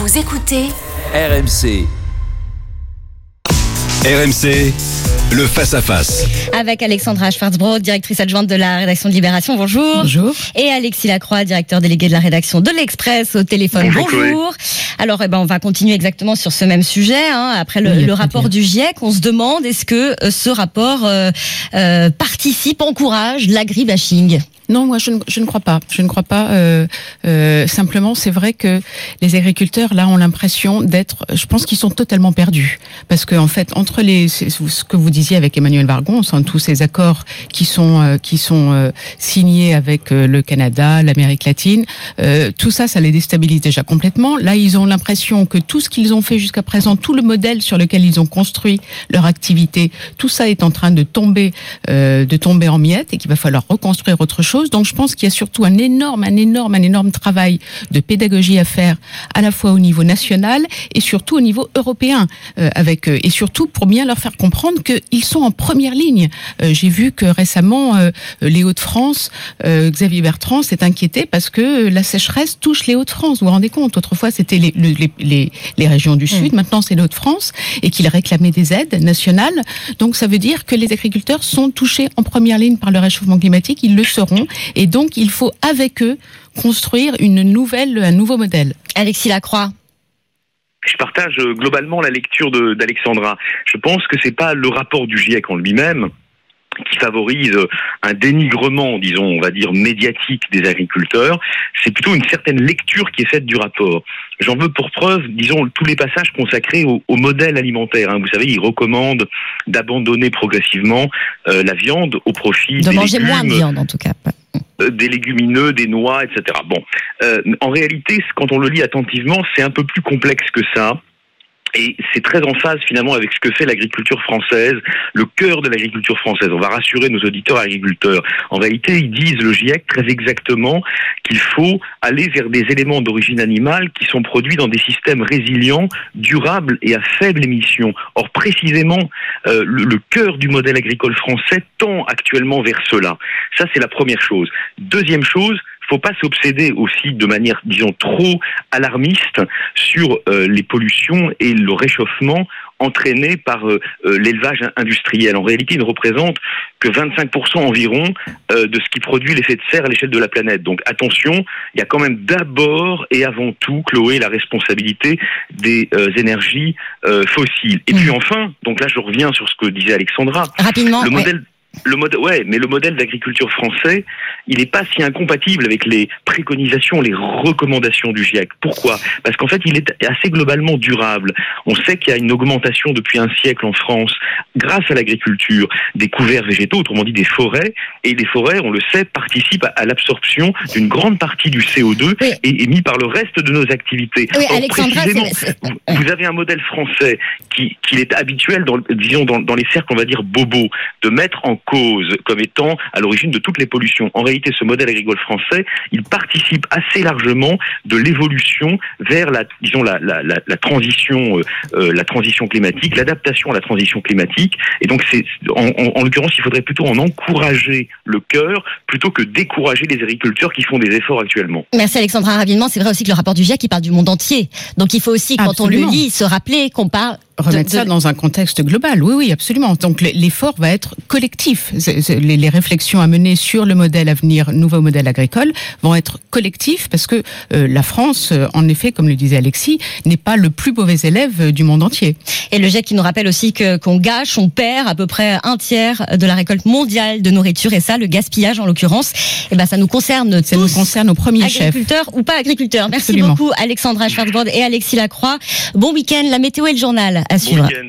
Vous écoutez RMC. RMC, le face-à-face. Avec Alexandra Schwarzbrod, directrice adjointe de la rédaction de Libération. Bonjour. Bonjour. Et Alexis Lacroix, directeur délégué de la rédaction de l'Express au téléphone. Bonjour. Alors, eh ben, on va continuer exactement sur ce même sujet. Hein. Après le, Oui, le très rapport du GIEC, on se demande est-ce que euh, ce rapport euh, euh, participe, encourage l'agribashing Non, moi je ne, crois pas. Je ne crois pas. euh, euh, simplement, c'est vrai que les agriculteurs là ont l'impression d'être. Je pense qu'ils sont totalement perdus parce que en fait, entre les ce que vous disiez avec Emmanuel Vargon, tous ces accords qui sont euh, qui sont signés avec le Canada, l'Amérique latine, tout ça, ça les déstabilise déjà complètement. Là, ils ont l'impression que tout ce qu'ils ont fait jusqu'à présent, tout le modèle sur lequel ils ont construit leur activité, tout ça est en train de tomber, de tomber en miettes et qu'il va falloir reconstruire autre chose. Donc, je pense qu'il y a surtout un énorme, un énorme, un énorme travail de pédagogie à faire, à la fois au niveau national et surtout au niveau européen, euh, avec euh, et surtout pour bien leur faire comprendre qu'ils sont en première ligne. Euh, J'ai vu que récemment, euh, les Hauts-de-France, euh, Xavier Bertrand s'est inquiété parce que la sécheresse touche les Hauts-de-France. Vous vous rendez compte? Autrefois, c'était les, le- les, les, les régions du Sud, maintenant c'est les Hauts-de-France, et qu'il réclamait des aides nationales. Donc ça veut dire que les agriculteurs sont touchés en première ligne par le réchauffement climatique, ils le seront, et donc il faut avec eux construire une nouvelle, un nouveau modèle. Alexis Lacroix. Je partage euh, globalement la lecture d'Alexandra. Je pense que c'est pas le rapport du GIEC en lui-même qui favorise euh, un dénigrement, disons, on va dire, médiatique des agriculteurs. C'est plutôt une certaine lecture qui est faite du rapport. J'en veux pour preuve, disons, tous les passages consacrés au, au modèle alimentaire. hein. Vous savez, il recommande d'abandonner progressivement euh, la viande au profit De des manger moins de viande, en tout cas. Euh, des légumineux, des noix, etc. Bon, Euh, en réalité, quand on le lit attentivement, c'est un peu plus complexe que ça. Et c'est très en phase finalement avec ce que fait l'agriculture française, le cœur de l'agriculture française. On va rassurer nos auditeurs agriculteurs. En réalité, ils disent le GIEC très exactement qu'il faut aller vers des éléments d'origine animale qui sont produits dans des systèmes résilients, durables et à faible émission. Or, précisément, euh, le, le cœur du modèle agricole français tend actuellement vers cela. Ça, c'est la première chose. Deuxième chose, faut pas s'obséder aussi de manière, disons, trop alarmiste sur euh, les pollutions et le réchauffement entraîné par euh, euh, l'élevage industriel. En réalité, il ne représente que 25% environ euh, de ce qui produit l'effet de serre à l'échelle de la planète. Donc attention, il y a quand même d'abord et avant tout, Chloé, la responsabilité des euh, énergies euh, fossiles. Et puis enfin, donc là je reviens sur ce que disait Alexandra, Rapidement. le ouais. Le modèle, ouais, mais le modèle d'agriculture français, il n'est pas si incompatible avec les préconisations, les recommandations du GIEC. Pourquoi? Parce qu'en fait, il est assez globalement durable. On sait qu'il y a une augmentation depuis un siècle en France, grâce à l'agriculture, des couverts végétaux, autrement dit des forêts, et les forêts, on le sait, participent à, l'absorption d'une grande partie du CO2 Oui. et émis par le reste de nos activités. Oui, Alexandra, précisément, vous- vous avez un modèle français qui, qui est habituel, dans, disons, dans, dans les cercles, on va dire, bobos, de mettre en cause comme étant à l'origine de toutes les pollutions. En réalité, ce modèle agricole français, il participe assez largement de l'évolution vers la, disons, la, la, la, la transition, euh, euh, la transition climatique, l'adaptation à la transition climatique. Et donc, c'est, en, en, en l'occurrence, il faudrait plutôt en encourager le cœur plutôt que décourager les agriculteurs qui font des efforts actuellement. Merci Alexandra rapidement. C'est vrai aussi que le rapport du GIEC il parle du monde entier. Donc il faut aussi, quand Absolument. on le lit, se rappeler qu'on parle remettre de- ça dans un contexte global. Oui, oui, absolument. Donc l'effort va être collectif. Les, réflexions à mener sur le modèle à venir, nouveau modèle agricole, vont être collectifs parce que euh, la France, euh, en effet, comme le disait Alexis, n'est pas le plus mauvais élève euh, du monde entier. Et le GIEC qui nous rappelle aussi que qu'on gâche, on perd à peu près un tiers de la récolte mondiale de nourriture et ça, le gaspillage en l'occurrence, et ben ça nous concerne Ça tous. nous concerne au premier chef. Agriculteurs ou pas agriculteurs. Merci beaucoup Alexandra Schwarzbord et Alexis Lacroix. Bon week-end, la météo et le journal à Bon suivre. week-end.